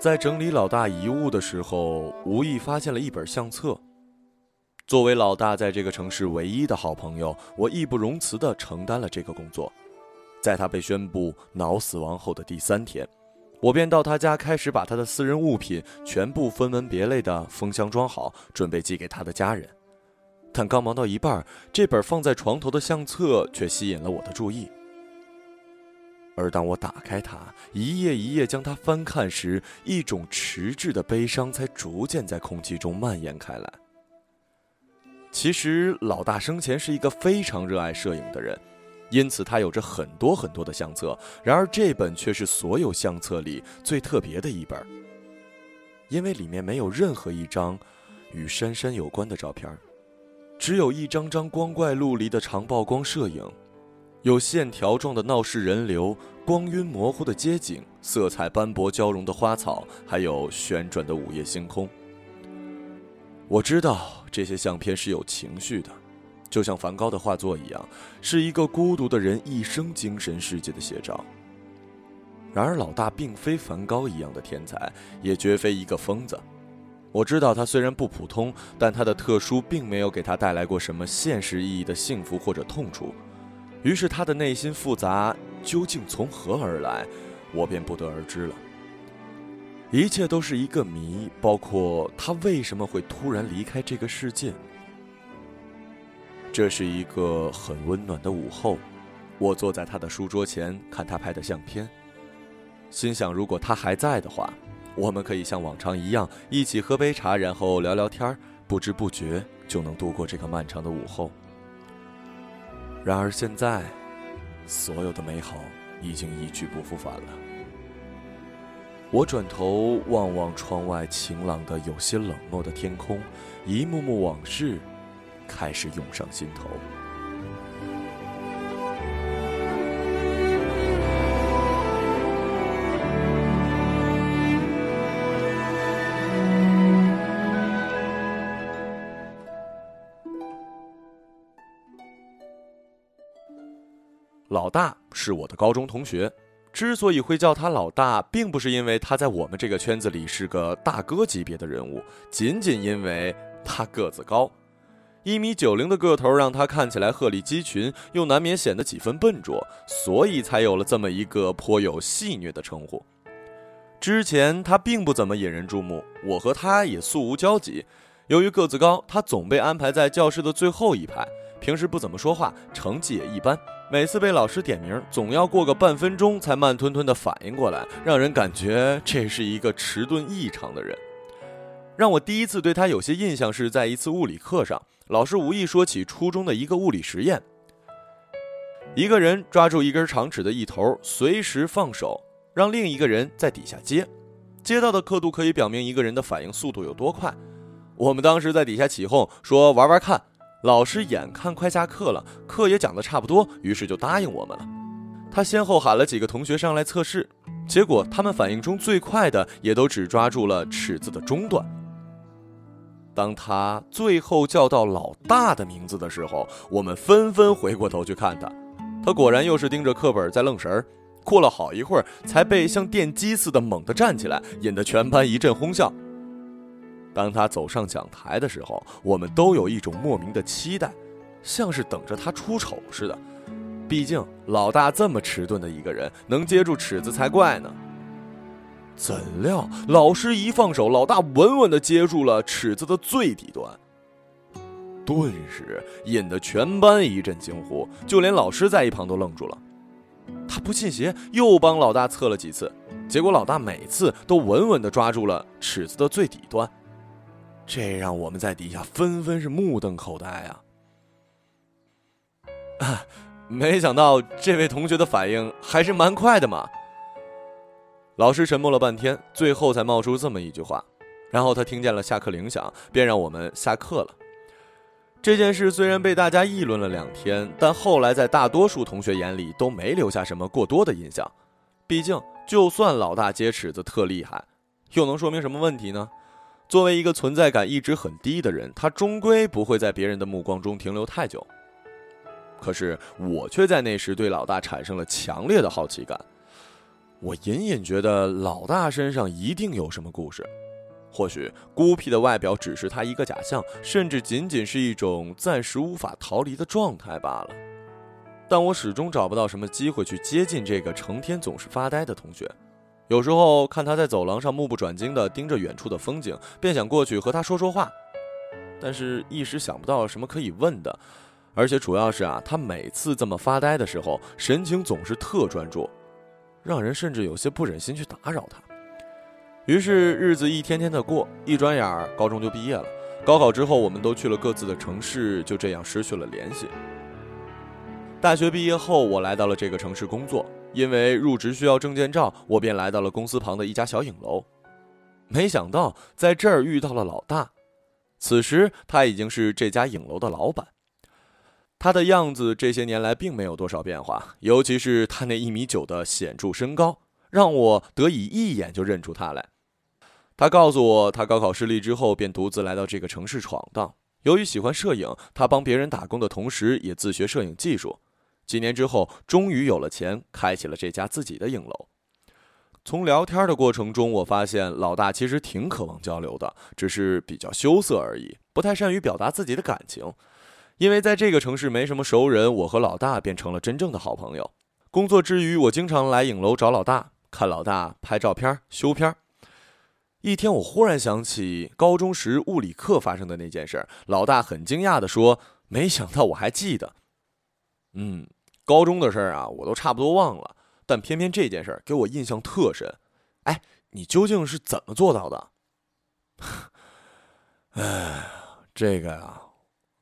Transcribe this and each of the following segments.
在整理老大遗物的时候，无意发现了一本相册。作为老大在这个城市唯一的好朋友，我义不容辞地承担了这个工作。在他被宣布脑死亡后的第三天，我便到他家开始把他的私人物品全部分门别类地封箱装好，准备寄给他的家人。但刚忙到一半，这本放在床头的相册却吸引了我的注意。而当我打开它，一页一页将它翻看时，一种迟滞的悲伤才逐渐在空气中蔓延开来。其实，老大生前是一个非常热爱摄影的人，因此他有着很多很多的相册。然而，这本却是所有相册里最特别的一本，因为里面没有任何一张与珊珊有关的照片，只有一张张光怪陆离的长曝光摄影。有线条状的闹市人流，光晕模糊的街景，色彩斑驳交融的花草，还有旋转的午夜星空。我知道这些相片是有情绪的，就像梵高的画作一样，是一个孤独的人一生精神世界的写照。然而，老大并非梵高一样的天才，也绝非一个疯子。我知道他虽然不普通，但他的特殊并没有给他带来过什么现实意义的幸福或者痛楚。于是他的内心复杂究竟从何而来，我便不得而知了。一切都是一个谜，包括他为什么会突然离开这个世界。这是一个很温暖的午后，我坐在他的书桌前看他拍的相片，心想如果他还在的话，我们可以像往常一样一起喝杯茶，然后聊聊天儿不知不觉就能度过这个漫长的午后。然而现在，所有的美好已经一去不复返了。我转头望望窗外晴朗的、有些冷漠的天空，一幕幕往事开始涌上心头。老大是我的高中同学，之所以会叫他老大，并不是因为他在我们这个圈子里是个大哥级别的人物，仅仅因为他个子高，一米九零的个头让他看起来鹤立鸡群，又难免显得几分笨拙，所以才有了这么一个颇有戏谑的称呼。之前他并不怎么引人注目，我和他也素无交集。由于个子高，他总被安排在教室的最后一排，平时不怎么说话，成绩也一般。每次被老师点名，总要过个半分钟才慢吞吞地反应过来，让人感觉这是一个迟钝异常的人。让我第一次对他有些印象是在一次物理课上，老师无意说起初中的一个物理实验：一个人抓住一根长尺的一头，随时放手，让另一个人在底下接，接到的刻度可以表明一个人的反应速度有多快。我们当时在底下起哄说玩玩看。老师眼看快下课了，课也讲得差不多，于是就答应我们了。他先后喊了几个同学上来测试，结果他们反应中最快的也都只抓住了尺子的中段。当他最后叫到老大的名字的时候，我们纷纷回过头去看他，他果然又是盯着课本在愣神儿。过了好一会儿，才被像电击似的猛地站起来，引得全班一阵哄笑。当他走上讲台的时候，我们都有一种莫名的期待，像是等着他出丑似的。毕竟老大这么迟钝的一个人，能接住尺子才怪呢。怎料老师一放手，老大稳稳地接住了尺子的最底端，顿时引得全班一阵惊呼，就连老师在一旁都愣住了。他不信邪，又帮老大测了几次，结果老大每次都稳稳地抓住了尺子的最底端。这让我们在底下纷纷是目瞪口呆啊！啊，没想到这位同学的反应还是蛮快的嘛。老师沉默了半天，最后才冒出这么一句话，然后他听见了下课铃响，便让我们下课了。这件事虽然被大家议论了两天，但后来在大多数同学眼里都没留下什么过多的印象。毕竟，就算老大接尺子特厉害，又能说明什么问题呢？作为一个存在感一直很低的人，他终归不会在别人的目光中停留太久。可是我却在那时对老大产生了强烈的好奇感。我隐隐觉得老大身上一定有什么故事，或许孤僻的外表只是他一个假象，甚至仅仅是一种暂时无法逃离的状态罢了。但我始终找不到什么机会去接近这个成天总是发呆的同学。有时候看他在走廊上目不转睛地盯着远处的风景，便想过去和他说说话，但是一时想不到什么可以问的。而且主要是啊，他每次这么发呆的时候，神情总是特专注，让人甚至有些不忍心去打扰他。于是日子一天天的过，一转眼儿高中就毕业了。高考之后，我们都去了各自的城市，就这样失去了联系。大学毕业后，我来到了这个城市工作。因为入职需要证件照，我便来到了公司旁的一家小影楼。没想到在这儿遇到了老大，此时他已经是这家影楼的老板。他的样子这些年来并没有多少变化，尤其是他那一米九的显著身高，让我得以一眼就认出他来。他告诉我，他高考失利之后便独自来到这个城市闯荡。由于喜欢摄影，他帮别人打工的同时，也自学摄影技术。几年之后，终于有了钱，开启了这家自己的影楼。从聊天的过程中，我发现老大其实挺渴望交流的，只是比较羞涩而已，不太善于表达自己的感情。因为在这个城市没什么熟人，我和老大变成了真正的好朋友。工作之余，我经常来影楼找老大，看老大拍照片、修片。一天，我忽然想起高中时物理课发生的那件事，老大很惊讶地说：“没想到我还记得。”嗯。高中的事儿啊，我都差不多忘了，但偏偏这件事儿给我印象特深。哎，你究竟是怎么做到的？哎，这个呀，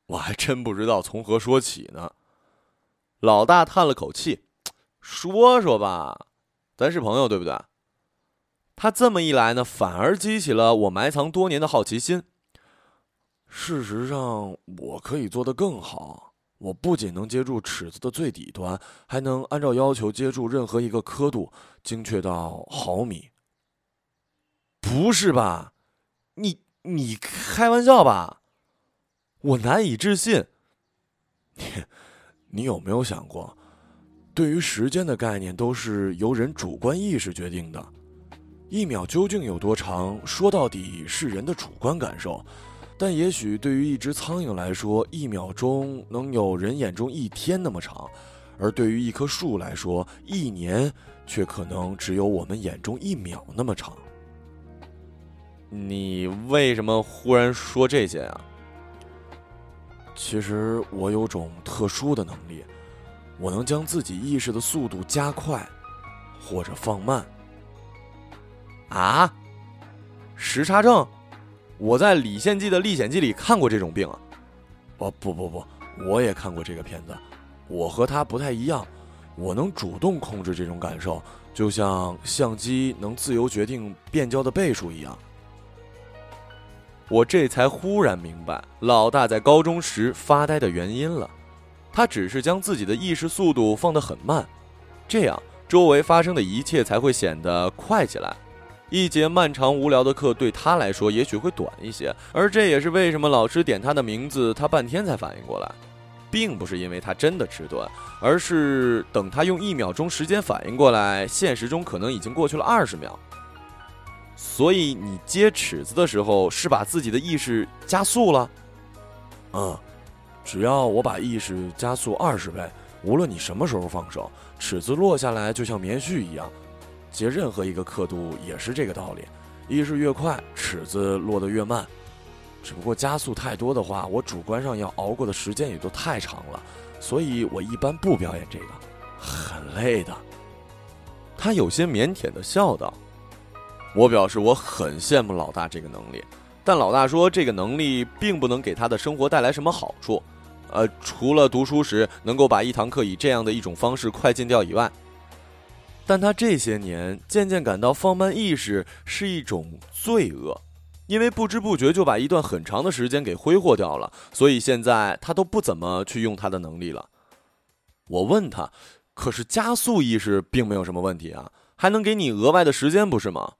我还真不知道从何说起呢。老大叹了口气，说说吧，咱是朋友，对不对？他这么一来呢，反而激起了我埋藏多年的好奇心。事实上，我可以做得更好。我不仅能接住尺子的最底端，还能按照要求接住任何一个刻度，精确到毫米。不是吧？你你开玩笑吧？我难以置信。你 你有没有想过，对于时间的概念都是由人主观意识决定的，一秒究竟有多长，说到底是人的主观感受。但也许对于一只苍蝇来说，一秒钟能有人眼中一天那么长；而对于一棵树来说，一年却可能只有我们眼中一秒那么长。你为什么忽然说这些啊？其实我有种特殊的能力，我能将自己意识的速度加快，或者放慢。啊？时差症？我在《李献计》的《历险记》里看过这种病啊！哦不不不，我也看过这个片子。我和他不太一样，我能主动控制这种感受，就像相机能自由决定变焦的倍数一样。我这才忽然明白老大在高中时发呆的原因了。他只是将自己的意识速度放得很慢，这样周围发生的一切才会显得快起来。一节漫长无聊的课对他来说也许会短一些，而这也是为什么老师点他的名字，他半天才反应过来，并不是因为他真的迟钝，而是等他用一秒钟时间反应过来，现实中可能已经过去了二十秒。所以你接尺子的时候是把自己的意识加速了？嗯，只要我把意识加速二十倍，无论你什么时候放手，尺子落下来就像棉絮一样。接任何一个刻度也是这个道理，一是越快，尺子落得越慢。只不过加速太多的话，我主观上要熬过的时间也就太长了，所以我一般不表演这个，很累的。他有些腼腆的笑道：“我表示我很羡慕老大这个能力，但老大说这个能力并不能给他的生活带来什么好处，呃，除了读书时能够把一堂课以这样的一种方式快进掉以外。”但他这些年渐渐感到放慢意识是一种罪恶，因为不知不觉就把一段很长的时间给挥霍掉了，所以现在他都不怎么去用他的能力了。我问他：“可是加速意识并没有什么问题啊，还能给你额外的时间，不是吗？”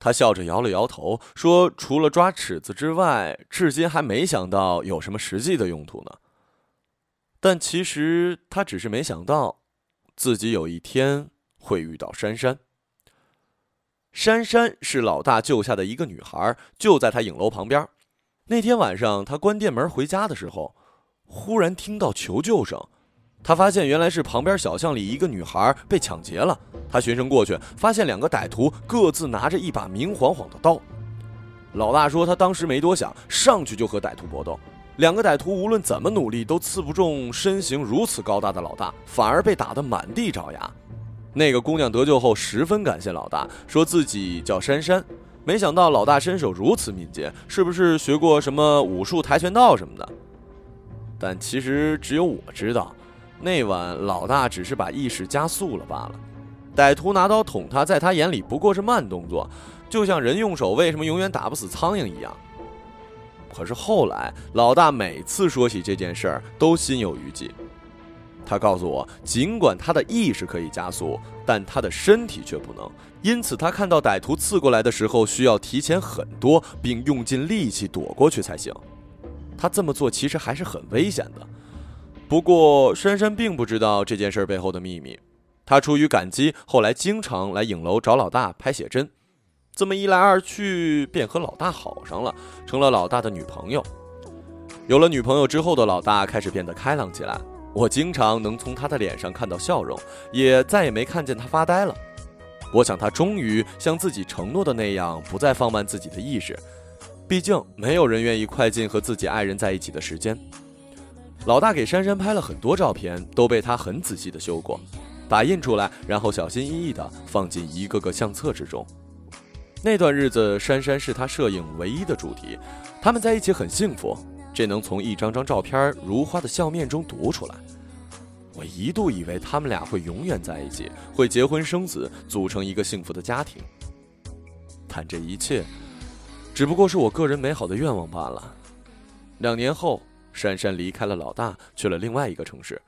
他笑着摇了摇头，说：“除了抓尺子之外，至今还没想到有什么实际的用途呢。”但其实他只是没想到，自己有一天。会遇到珊珊。珊珊是老大救下的一个女孩，就在他影楼旁边。那天晚上，他关店门回家的时候，忽然听到求救声。他发现原来是旁边小巷里一个女孩被抢劫了。他循声过去，发现两个歹徒各自拿着一把明晃晃的刀。老大说，他当时没多想，上去就和歹徒搏斗。两个歹徒无论怎么努力，都刺不中身形如此高大的老大，反而被打得满地找牙。那个姑娘得救后，十分感谢老大，说自己叫珊珊。没想到老大身手如此敏捷，是不是学过什么武术、跆拳道什么的？但其实只有我知道，那晚老大只是把意识加速了罢了。歹徒拿刀捅他，在他眼里不过是慢动作，就像人用手为什么永远打不死苍蝇一样。可是后来，老大每次说起这件事儿，都心有余悸。他告诉我，尽管他的意识可以加速，但他的身体却不能。因此，他看到歹徒刺过来的时候，需要提前很多，并用尽力气躲过去才行。他这么做其实还是很危险的。不过，珊珊并不知道这件事背后的秘密。她出于感激，后来经常来影楼找老大拍写真。这么一来二去，便和老大好上了，成了老大的女朋友。有了女朋友之后的老大，开始变得开朗起来。我经常能从他的脸上看到笑容，也再也没看见他发呆了。我想他终于像自己承诺的那样，不再放慢自己的意识。毕竟没有人愿意快进和自己爱人在一起的时间。老大给珊珊拍了很多照片，都被他很仔细的修过，打印出来，然后小心翼翼的放进一个个相册之中。那段日子，珊珊是他摄影唯一的主题，他们在一起很幸福，这能从一张张照片如花的笑面中读出来。我一度以为他们俩会永远在一起，会结婚生子，组成一个幸福的家庭。但这一切，只不过是我个人美好的愿望罢了。两年后，珊珊离开了老大，去了另外一个城市，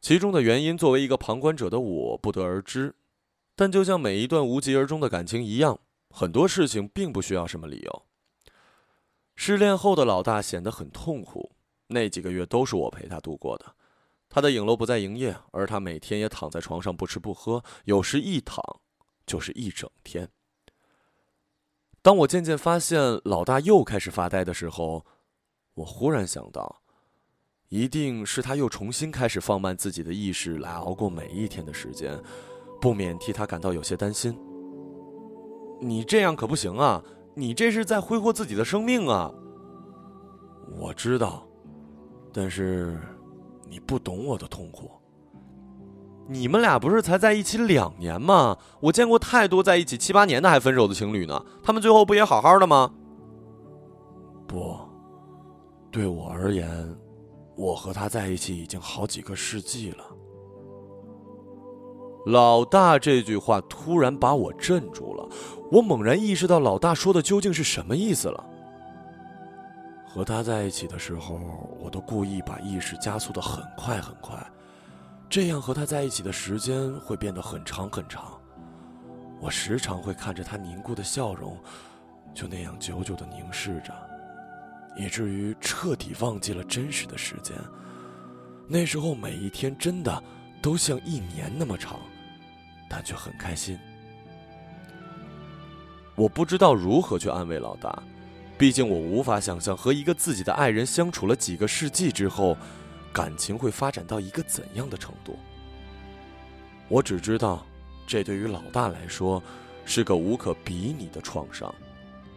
其中的原因，作为一个旁观者的我不得而知。但就像每一段无疾而终的感情一样，很多事情并不需要什么理由。失恋后的老大显得很痛苦，那几个月都是我陪他度过的。他的影楼不再营业，而他每天也躺在床上不吃不喝，有时一躺就是一整天。当我渐渐发现老大又开始发呆的时候，我忽然想到，一定是他又重新开始放慢自己的意识来熬过每一天的时间，不免替他感到有些担心。你这样可不行啊！你这是在挥霍自己的生命啊！我知道，但是。你不懂我的痛苦。你们俩不是才在一起两年吗？我见过太多在一起七八年的还分手的情侣呢，他们最后不也好好的吗？不，对我而言，我和他在一起已经好几个世纪了。老大这句话突然把我镇住了，我猛然意识到老大说的究竟是什么意思了。和他在一起的时候，我都故意把意识加速的很快很快，这样和他在一起的时间会变得很长很长。我时常会看着他凝固的笑容，就那样久久的凝视着，以至于彻底忘记了真实的时间。那时候每一天真的都像一年那么长，但却很开心。我不知道如何去安慰老大。毕竟我无法想象和一个自己的爱人相处了几个世纪之后，感情会发展到一个怎样的程度。我只知道，这对于老大来说是个无可比拟的创伤。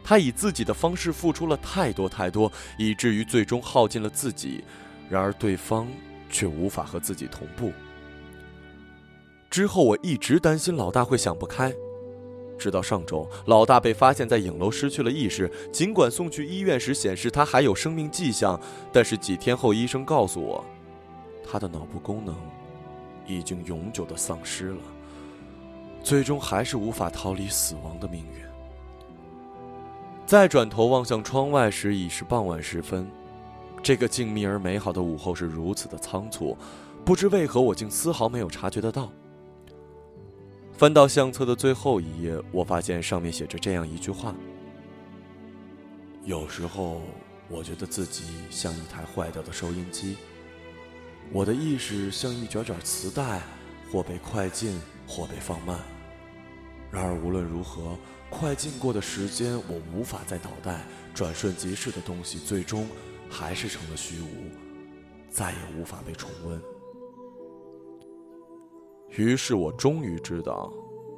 他以自己的方式付出了太多太多，以至于最终耗尽了自己，然而对方却无法和自己同步。之后我一直担心老大会想不开。直到上周，老大被发现在影楼失去了意识。尽管送去医院时显示他还有生命迹象，但是几天后医生告诉我，他的脑部功能已经永久的丧失了，最终还是无法逃离死亡的命运。再转头望向窗外时，已是傍晚时分。这个静谧而美好的午后是如此的仓促，不知为何我竟丝毫没有察觉得到。翻到相册的最后一页，我发现上面写着这样一句话：“有时候，我觉得自己像一台坏掉的收音机，我的意识像一卷卷磁带，或被快进，或被放慢。然而无论如何，快进过的时间，我无法在脑袋转瞬即逝的东西，最终还是成了虚无，再也无法被重温。于是我终于知道，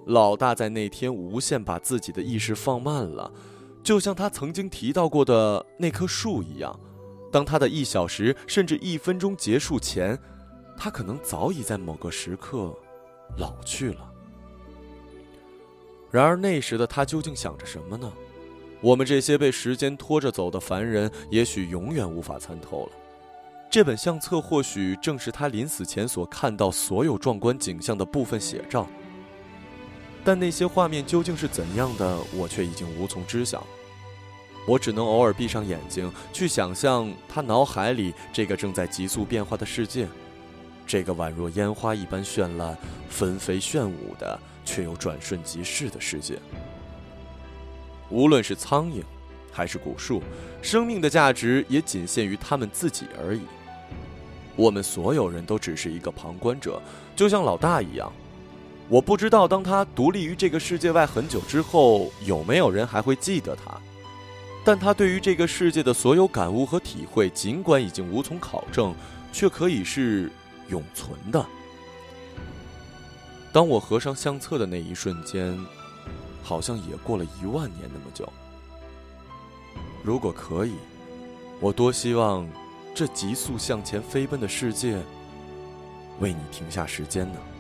老大在那天无限把自己的意识放慢了，就像他曾经提到过的那棵树一样。当他的一小时甚至一分钟结束前，他可能早已在某个时刻老去了。然而那时的他究竟想着什么呢？我们这些被时间拖着走的凡人，也许永远无法参透了。这本相册或许正是他临死前所看到所有壮观景象的部分写照。但那些画面究竟是怎样的，我却已经无从知晓。我只能偶尔闭上眼睛，去想象他脑海里这个正在急速变化的世界，这个宛若烟花一般绚烂、纷飞炫舞的，却又转瞬即逝的世界。无论是苍蝇，还是古树，生命的价值也仅限于他们自己而已。我们所有人都只是一个旁观者，就像老大一样。我不知道，当他独立于这个世界外很久之后，有没有人还会记得他。但他对于这个世界的所有感悟和体会，尽管已经无从考证，却可以是永存的。当我合上相册的那一瞬间，好像也过了一万年那么久。如果可以，我多希望这急速向前飞奔的世界为你停下时间呢。